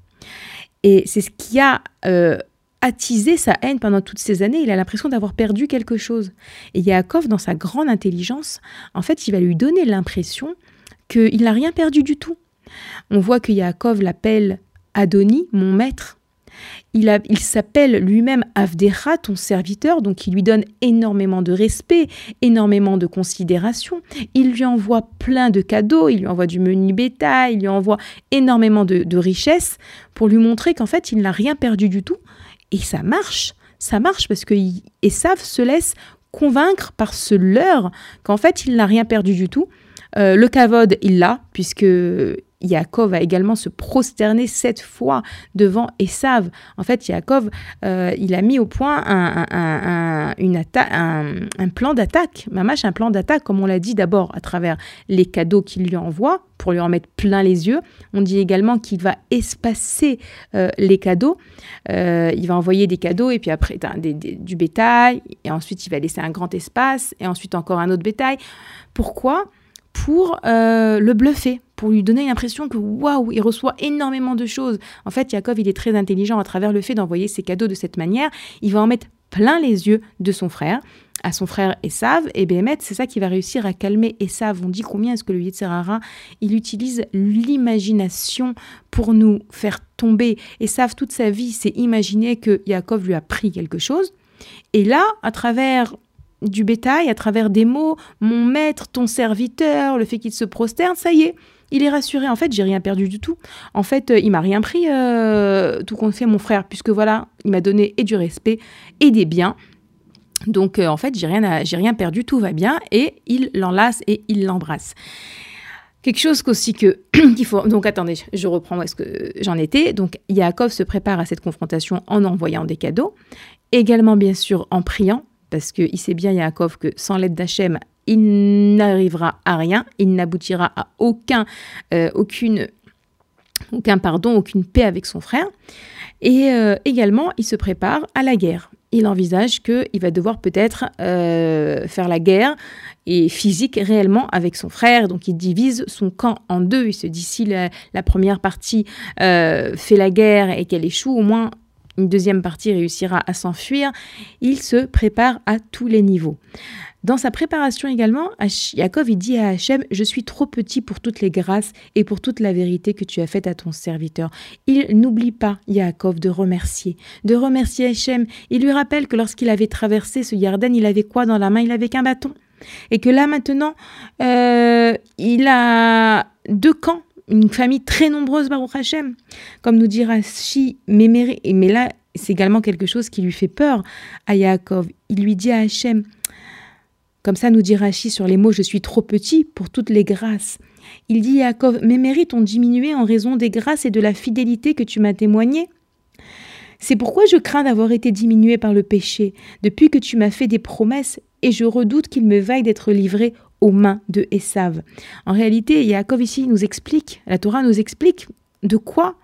Et c'est ce qui a euh, attisé sa haine pendant toutes ces années. Il a l'impression d'avoir perdu quelque chose. Et Yaakov, dans sa grande intelligence, en fait, il va lui donner l'impression qu'il n'a rien perdu du tout. On voit que Yaakov l'appelle Adoni, mon maître. Il, s'appelle lui-même Avdera, ton serviteur, donc il lui donne énormément de respect, énormément de considération. Il lui envoie plein de cadeaux, il lui envoie du menu bétail, il lui envoie énormément de, de richesses pour lui montrer qu'en fait il n'a rien perdu du tout. Et ça marche, ça marche parce que Esav se laisse convaincre par ce leurre qu'en fait il n'a rien perdu du tout. Euh, le kavod, il l'a, puisque Yaakov va également se prosterner sept fois devant Esav. En fait, Yaakov, euh, il a mis au point un, plan d'attaque, un plan d'attaque, comme on l'a dit d'abord à travers les cadeaux qu'il lui envoie pour lui en mettre plein les yeux. On dit également qu'il va espacer euh, les cadeaux. Euh, il va envoyer des cadeaux et puis après du bétail et ensuite il va laisser un grand espace et ensuite encore un autre bétail. Pourquoi? Pour euh, le bluffer, pour lui donner l'impression que waouh, il reçoit énormément de choses. En fait, Yaakov, il est très intelligent à travers le fait d'envoyer ses cadeaux de cette manière. Il va en mettre plein les yeux de son frère, à son frère Esav, et Béhémet, c'est ça qui va réussir à calmer Esav. On dit combien est-ce que le Yitzhara, il utilise l'imagination pour nous faire tomber. Esav, toute sa vie, s'est imaginé que Yaakov lui a pris quelque chose. Et là, à travers du bétail à travers des mots, mon maître, ton serviteur, le fait qu'il se prosterne, ça y est, il est rassuré. En fait, j'ai rien perdu du tout. En fait, euh, il m'a rien pris, euh, tout compte fait, mon frère, puisque voilà, il m'a donné et du respect et des biens. Donc, euh, en fait, j'ai rien, rien perdu, tout va bien. Et il l'enlace et il l'embrasse. Quelque chose qu'aussi que qu'il faut. Donc attendez, je reprends où est-ce que j'en étais. Donc Yaakov se prépare à cette confrontation en envoyant des cadeaux, également bien sûr en priant, parce qu'il sait bien Yaakov que sans l'aide d'Hachem, il n'arrivera à rien, il n'aboutira à aucun, euh, aucune, aucun pardon, aucune paix avec son frère. Et euh, également, il se prépare à la guerre. Il envisage qu'il va devoir peut-être euh, faire la guerre et physique réellement avec son frère. Donc il divise son camp en deux. Il se dit si la, première partie fait la guerre et qu'elle échoue, au moins une deuxième partie réussira à s'enfuir. Il se prépare à tous les niveaux. Dans sa préparation également, Yaakov dit à Hachem Je suis trop petit pour toutes les grâces et pour toute la vérité que tu as faite à ton serviteur. Il n'oublie pas, Yaakov, de remercier. De remercier Hachem. Il lui rappelle que lorsqu'il avait traversé ce Yarden, il avait quoi dans la main? Il avait qu'un bâton. Et que là maintenant, euh, il a deux camps une famille très nombreuse, Baruch Hachem. Comme nous dit Rashi, mais, mais là, c'est également quelque chose qui lui fait peur à Yaakov. Il lui dit à Hachem, comme ça nous dit Rachi sur les mots Je suis trop petit pour toutes les grâces. Il dit Yaakov Mes mérites ont diminué en raison des grâces et de la fidélité que tu m'as témoigné. C'est pourquoi je crains d'avoir été diminué par le péché, depuis que tu m'as fait des promesses, et je redoute qu'il me vaille d'être livré aux mains de Esav. En réalité, Yaakov ici nous explique, la Torah nous explique de quoi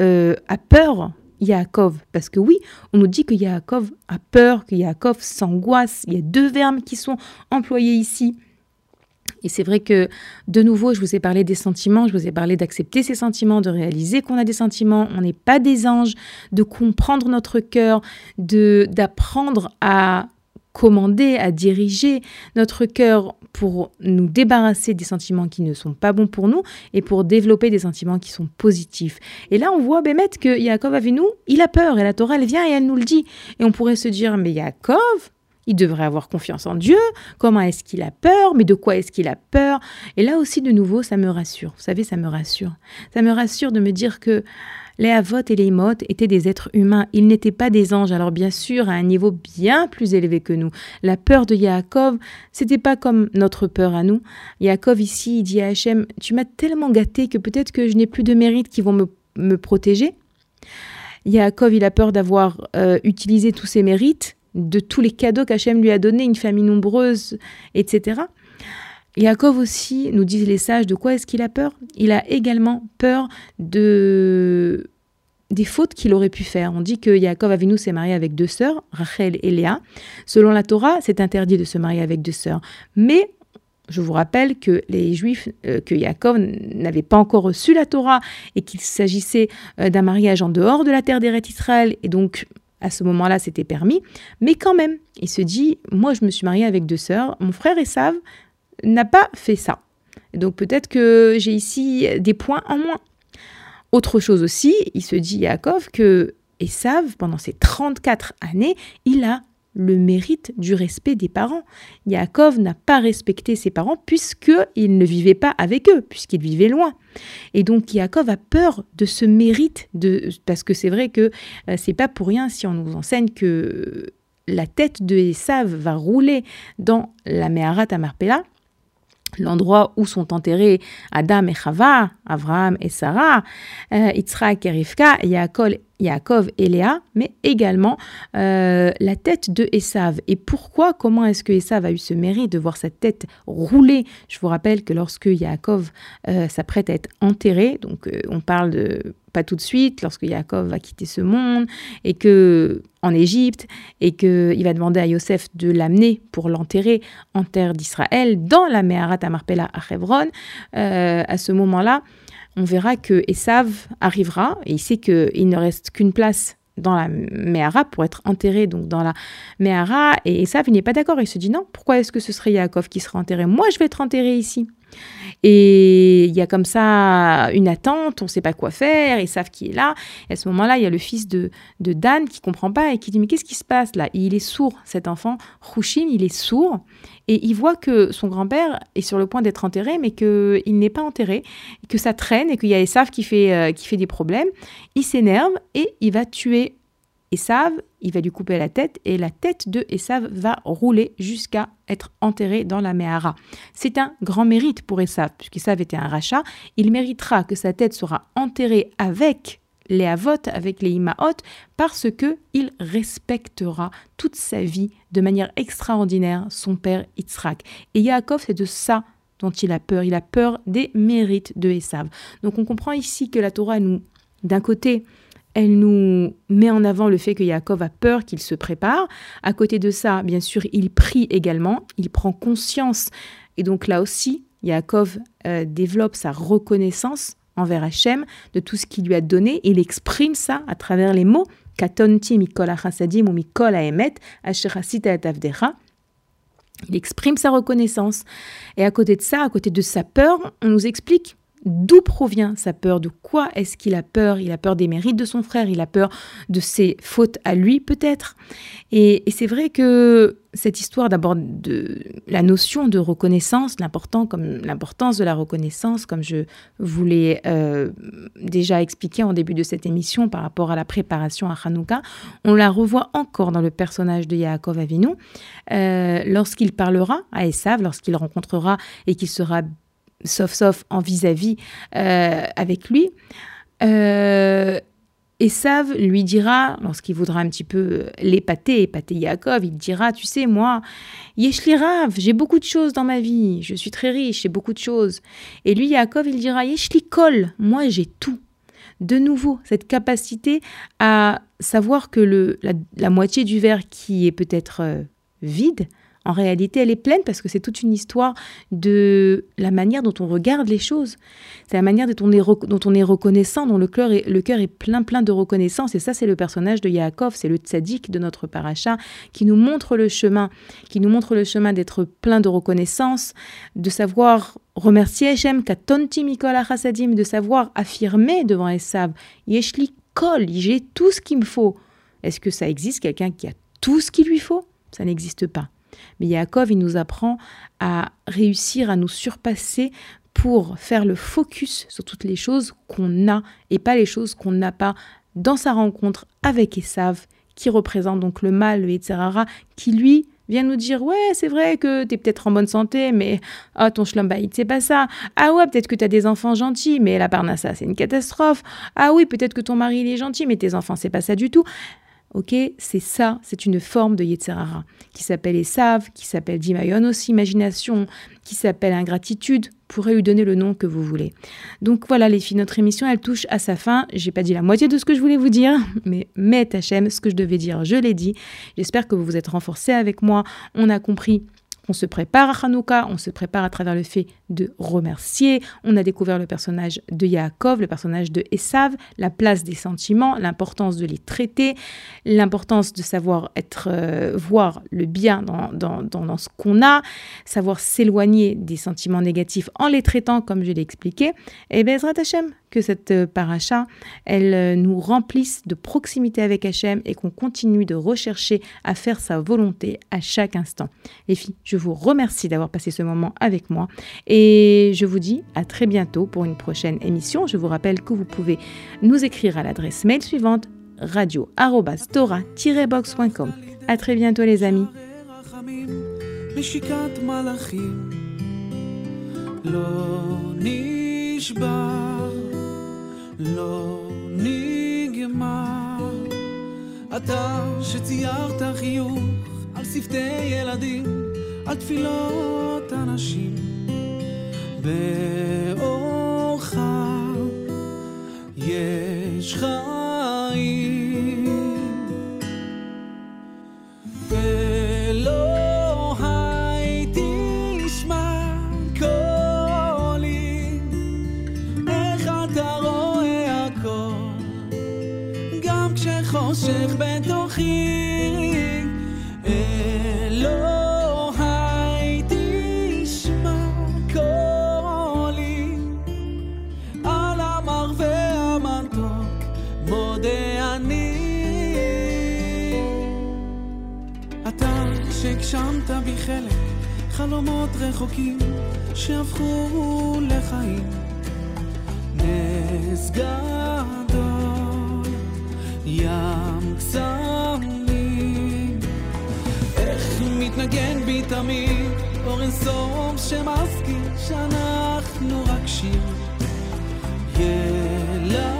euh, a peur Yaakov. Parce que oui, on nous dit que Yaakov a peur, que Yaakov s'angoisse. Il y a deux verbes qui sont employés ici. Et c'est vrai que, de nouveau, je vous ai parlé des sentiments, je vous ai parlé d'accepter ces sentiments, de réaliser qu'on a des sentiments, on n'est pas des anges, de comprendre notre cœur, de d'apprendre à commander, à diriger notre cœur pour nous débarrasser des sentiments qui ne sont pas bons pour nous et pour développer des sentiments qui sont positifs. Et là, on voit Bémet que Yaakov nous, il a peur et la Torah, elle vient et elle nous le dit. Et on pourrait se dire, mais Yaakov, il devrait avoir confiance en Dieu. Comment est-ce qu'il a peur? Mais de quoi est-ce qu'il a peur? Et là aussi, de nouveau, ça me rassure. Vous savez, ça me rassure. Ça me rassure de me dire que les Havot et les Imot étaient des êtres humains, ils n'étaient pas des anges, alors bien sûr à un niveau bien plus élevé que nous. La peur de Yaakov, c'était pas comme notre peur à nous. Yaakov ici, il dit à Hachem, tu m'as tellement gâté que peut-être que je n'ai plus de mérites qui vont me, me protéger. Yaakov, il a peur d'avoir euh, utilisé tous ses mérites, de tous les cadeaux qu'Hachem lui a donnés, une famille nombreuse, etc. Yaakov aussi, nous disent les sages, de quoi est-ce qu'il a peur? Il a également peur de des fautes qu'il aurait pu faire. On dit que Yaakov Avinu s'est marié avec deux sœurs, Rachel et Léa. Selon la Torah, c'est interdit de se marier avec deux sœurs. Mais je vous rappelle que les Juifs, euh, que Yaakov n'avait pas encore reçu la Torah et qu'il s'agissait euh, d'un mariage en dehors de la terre d'Eretz Israël. Et donc, à ce moment-là, c'était permis. Mais quand même, il se dit, moi, je me suis marié avec deux sœurs. Mon frère Esav n'a pas fait ça. Donc peut-être que j'ai ici des points en moins. Autre chose aussi, il se dit Yaakov que Esav, pendant ses 34 années, il a le mérite du respect des parents. Yaakov n'a pas respecté ses parents puisqu'il ne vivait pas avec eux, puisqu'il vivait loin. Et donc Yaakov a peur de ce mérite, de, parce que c'est vrai que euh, c'est pas pour rien si on nous enseigne que la tête de Esav va rouler dans la Meharat Marpella l'endroit où sont enterrés Adam et Chava, Abraham et Sarah, euh, Yitzhak et Rivka, Yaakov, et Léa, mais également euh, la tête de Esav. Et pourquoi, comment est-ce que Esav a eu ce mérite de voir sa tête rouler? Je vous rappelle que lorsque Yaakov euh, s'apprête à être enterré, donc on parle de pas tout de suite, lorsque Yaakov va quitter ce monde, et que en Égypte, et qu'il va demander à Yosef de l'amener pour l'enterrer en terre d'Israël, dans la Meharat Amarpela à Hebron, euh, à ce moment-là, on verra que Esav arrivera, et il sait qu'il ne reste qu'une place dans la Mehara pour être enterré donc dans la Mehara et Esav n'est pas d'accord il se dit non pourquoi est-ce que ce serait Yaakov qui serait enterré? Moi je vais être enterré ici et il y a comme ça une attente, on ne sait pas quoi faire, ils savent qui est là. Et à ce moment-là, il y a le fils de, de Dan qui comprend pas et qui dit mais qu'est-ce qui se passe là? Il est sourd, cet enfant. Hushim, il est sourd et il voit que son grand-père est sur le point d'être enterré, mais qu'il n'est pas enterré, que ça traîne et qu'il y a Esav qui fait, euh, qui fait des problèmes. Il s'énerve et il va tuer Esav, il va lui couper la tête et la tête de Esav va rouler jusqu'à être enterrée dans la Mehara. C'est un grand mérite pour Esav, puisqu'Esav était un rachat. Il méritera que sa tête sera enterrée avec les Avot, avec les Imaot, parce que il respectera toute sa vie de manière extraordinaire son père Yitzhak. Et Yaakov, c'est de ça dont il a peur. Il a peur des mérites de Esav. Donc on comprend ici que la Torah, nous, d'un côté, elle nous met en avant le fait que Yaakov a peur, qu'il se prépare. À côté de ça, bien sûr, il prie également, il prend conscience. Et donc là aussi, Yaakov euh, développe sa reconnaissance envers Hachem de tout ce qu'il lui a donné. Il exprime ça à travers les mots Il exprime sa reconnaissance. Et à côté de ça, à côté de sa peur, on nous explique D'où provient sa peur De quoi est-ce qu'il a peur? Il a peur des mérites de son frère, il a peur de ses fautes à lui peut-être? Et, c'est vrai que cette histoire d'abord de la notion de reconnaissance, l'importance de la reconnaissance, comme je vous l'ai euh, déjà expliqué en début de cette émission par rapport à la préparation à Hanouka, on la revoit encore dans le personnage de Yaakov Avinu euh, lorsqu'il parlera à Esav, lorsqu'il rencontrera et qu'il sera sauf en vis-à-vis euh, avec lui. Euh, Esav lui dira, lorsqu'il voudra un petit peu l'épater, épater Yaakov, il dira, tu sais, moi, Yeshli Rav, j'ai beaucoup de choses dans ma vie, je suis très riche, j'ai beaucoup de choses. Et lui, Yaakov, il dira, Yeshli Kol, moi j'ai tout. De nouveau, cette capacité à savoir que le, la, moitié du verre qui est peut-être euh, vide, en réalité, elle est pleine parce que c'est toute une histoire de la manière dont on regarde les choses. C'est la manière dont on est, dont on est reconnaissant, dont le cœur est, plein, plein de reconnaissance. Et ça, c'est le personnage de Yaakov, c'est le tzaddik de notre paracha qui nous montre le chemin, qui nous montre le chemin d'être plein de reconnaissance, de savoir remercier Hachem, katonti mikol de savoir affirmer devant Esav, yeshli kol, j'ai tout ce qu'il me faut. Est-ce que ça existe quelqu'un qui a tout ce qu'il lui faut? Ça n'existe pas. Mais Yaakov, il nous apprend à réussir à nous surpasser pour faire le focus sur toutes les choses qu'on a et pas les choses qu'on n'a pas dans sa rencontre avec Esav, qui représente donc le mal, Yetzerara, qui lui vient nous dire ouais c'est vrai que tu es peut-être en bonne santé mais ah ton shlambaït c'est pas ça. Ah ouais peut-être que tu as des enfants gentils mais la parnassa c'est une catastrophe. Ah oui peut-être que ton mari il est gentil mais tes enfants c'est pas ça du tout Ok, c'est ça, c'est une forme de Yetzerara qui s'appelle Esav, qui s'appelle Dimayon aussi, imagination, qui s'appelle ingratitude, pourrait lui donner le nom que vous voulez. Donc voilà les filles, notre émission elle touche à sa fin. J'ai pas dit la moitié de ce que je voulais vous dire, mais Hachem, ce que je devais dire, je l'ai dit. J'espère que vous vous êtes renforcés avec moi. On a compris on se prépare à Hanouka, on se prépare à travers le fait de remercier. On a découvert le personnage de Yaakov, le personnage de Esav, la place des sentiments, l'importance de les traiter, l'importance de savoir être, euh, voir le bien dans, dans, dans, ce qu'on a, savoir s'éloigner des sentiments négatifs en les traitant comme je l'ai expliqué. Et Bezrat Hashem, que cette euh, paracha, elle euh, nous remplisse de proximité avec Hachem et qu'on continue de rechercher à faire sa volonté à chaque instant. Les filles, je vous remercie d'avoir passé ce moment avec moi et je vous dis à très bientôt pour une prochaine émission. Je vous rappelle que vous pouvez nous écrire à l'adresse mail suivante radio-tora-box.com. À très bientôt les amis. לא נגמר. אתה שציירת חיוך על שפתי ילדים, על תפילות אנשים. באורך יש חיים. חושך בתוכי. אלוהי תשמע קולי. על המר והמתוק מודה אני. אתה שהגשמת בי חלק חלומות רחוקים שהפכו לחיים. נס גדול ים קסמים. איך מתנגן בי תמיד אור אינסוף שמזכיר שאנחנו רק שיר ילד.